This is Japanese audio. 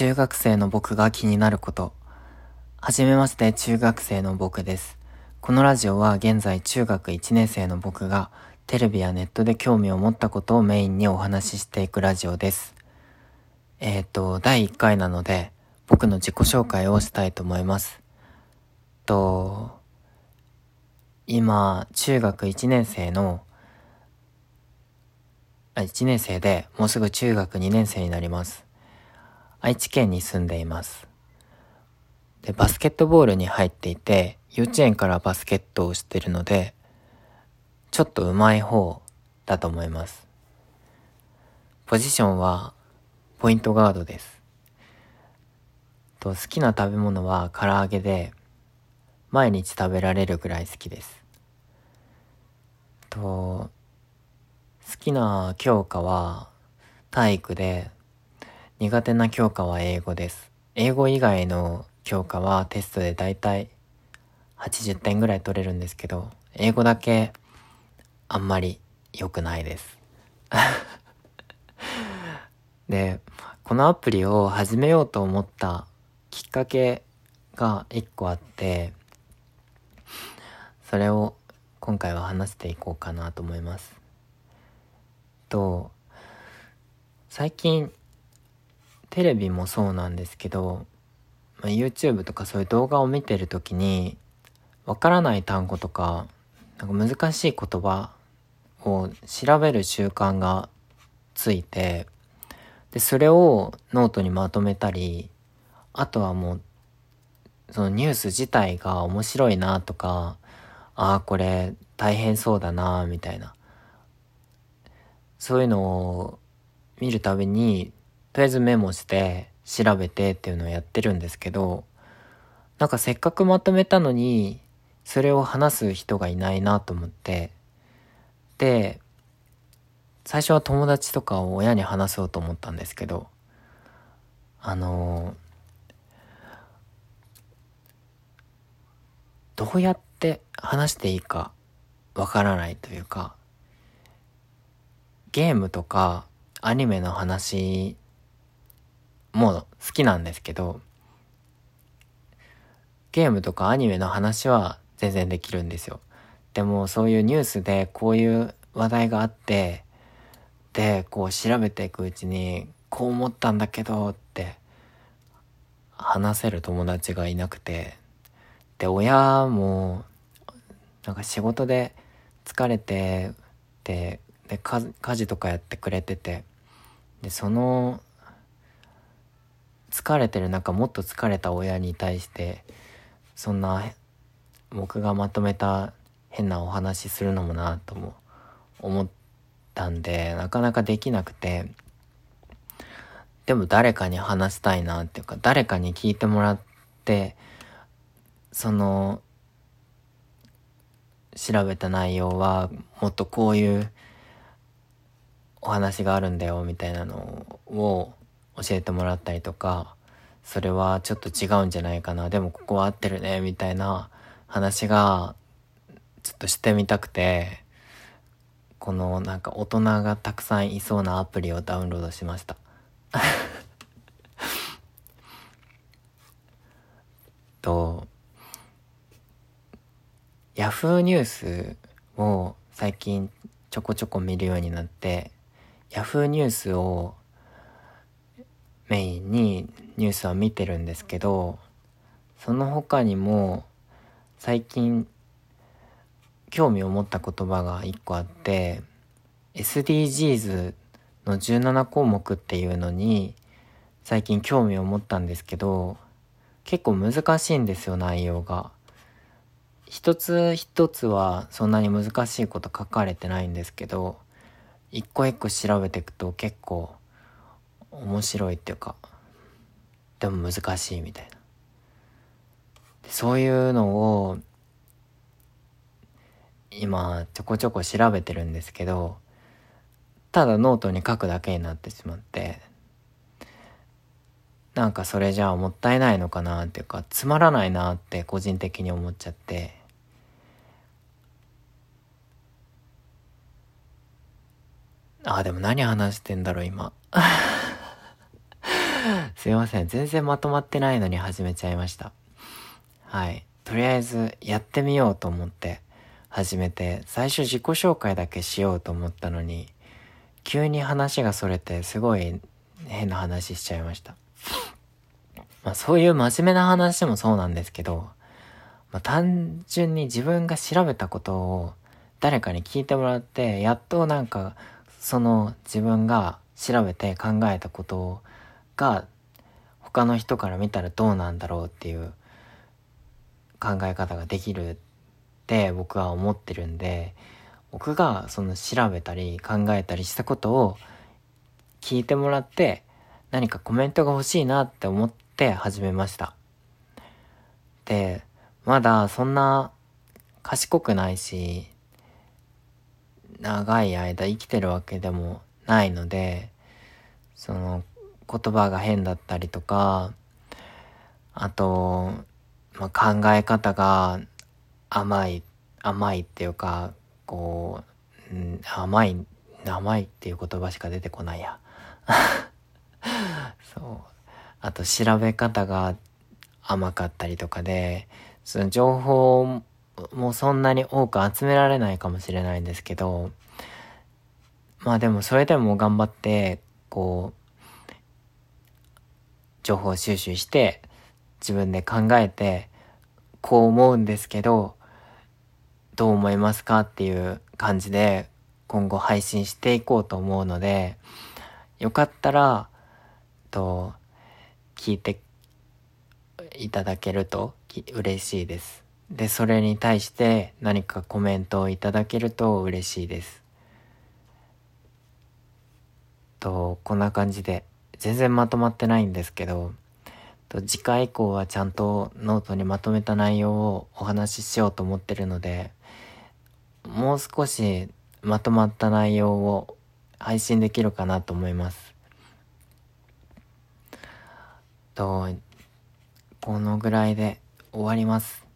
中学生の僕が気になること。はじめまして中学生の僕です。このラジオは現在中学1年生の僕がテレビやネットで興味を持ったことをメインにお話ししていくラジオです。えっ、ー、と、第1回なので僕の自己紹介をしたいと思います。と、今、中学1年生のあ1年生でもうすぐ中学2年生になります。愛知県に住んでいます。で、バスケットボールに入っていて、幼稚園からバスケットをしてるので、ちょっと上手い方だと思います。ポジションはポイントガードです。と好きな食べ物は唐揚げで、毎日食べられるぐらい好きです。と、好きな教科は体育で、苦手な教科は英語です。英語以外の教科はテストでだいたい80点ぐらい取れるんですけど、英語だけあんまり良くないです。で、このアプリを始めようと思ったきっかけが一個あって、それを今回は話していこうかなと思います。と、最近テレビもそうなんですけど、まあ、YouTube とかそういう動画を見てる時にわからない単語とかなんか難しい言葉を調べる習慣がついてでそれをノートにまとめたりあとはもうそのニュース自体が面白いなとかああこれ大変そうだなみたいな。そういうのを見るたびにとりあえずメモして調べてっていうのをやってるんですけど、なんかせっかくまとめたのに、それを話す人がいないなと思って、で、最初は友達とかを親に話そうと思ったんですけど、あのどうやって話していいかわからないというか、ゲームとかアニメの話も好きなんですけど、ゲームとかアニメの話は全然できるんですよ。でもそういうニュースでこういう話題があって、で、こう調べていくうちに、こう思ったんだけどって話せる友達がいなくて、で、親も、なんか仕事で疲れて、で、で家事とかやってくれてて、で、その疲れてる中もっと疲れた親に対してそんな僕がまとめた変なお話するのもなとも思ったんでなかなかできなくてでも誰かに話したいなっていうか誰かに聞いてもらってその調べた内容はもっとこういうお話があるんだよみたいなのを教えてもらったりとか、それはちょっと違うんじゃないかな、でもここは合ってるね、みたいな話が、ちょっとしてみたくて、このなんか大人がたくさんいそうなアプリをダウンロードしました。と、ヤフーニュースを最近ちょこちょこ見るようになって、ヤフーニュースをメインにニュースは見てるんですけどその他にも最近興味を持った言葉が一個あって SDGs の17項目っていうのに最近興味を持ったんですけど結構難しいんですよ内容が。一つ一つはそんなに難しいこと書かれてないんですけど一個一個調べていくと結構面白いっていうかでも難しいみたいな。そういうのを今ちょこちょこ調べてるんですけどただノートに書くだけになってしまってなんかそれじゃあもったいないのかなっていうかつまらないなって個人的に思っちゃって。ああでも何話してんだろう今。すいません。全然まとまってないのに始めちゃいました。はい。とりあえずやってみようと思って始めて、最初自己紹介だけしようと思ったのに、急に話がそれてすごい変な話しちゃいました。まあそういう真面目な話もそうなんですけど、まあ単純に自分が調べたことを誰かに聞いてもらって、やっとなんかその自分が調べて考えたことが他の人から見たらどうなんだろうっていう考え方ができるって僕は思ってるんで、僕がその調べたり考えたりしたことを聞いてもらって何かコメントが欲しいなって思って始めました。で、まだそんな賢くないし、長い間生きてるわけでもないので、その言葉が変だったりとか、あと、まあ、考え方が甘い、甘いっていうか、こう、うん、甘い、甘いっていう言葉しか出てこないや。そう。あと調べ方が甘かったりとかで、その情報もそんなに多く集められないかもしれないんですけど、まあでもそれでも頑張って、こう、情報収集して、自分で考えて、こう思うんですけど、どう思いますかっていう感じで今後配信していこうと思うので、よかったら、と、聞いていただけると嬉しいです。で、それに対して何かコメントをいただけると嬉しいです。と、こんな感じで、全然まとまってないんですけど、次回以降はちゃんとノートにまとめた内容をお話ししようと思ってるので、もう少しまとまった内容を配信できるかなと思います。と、このぐらいで終わります。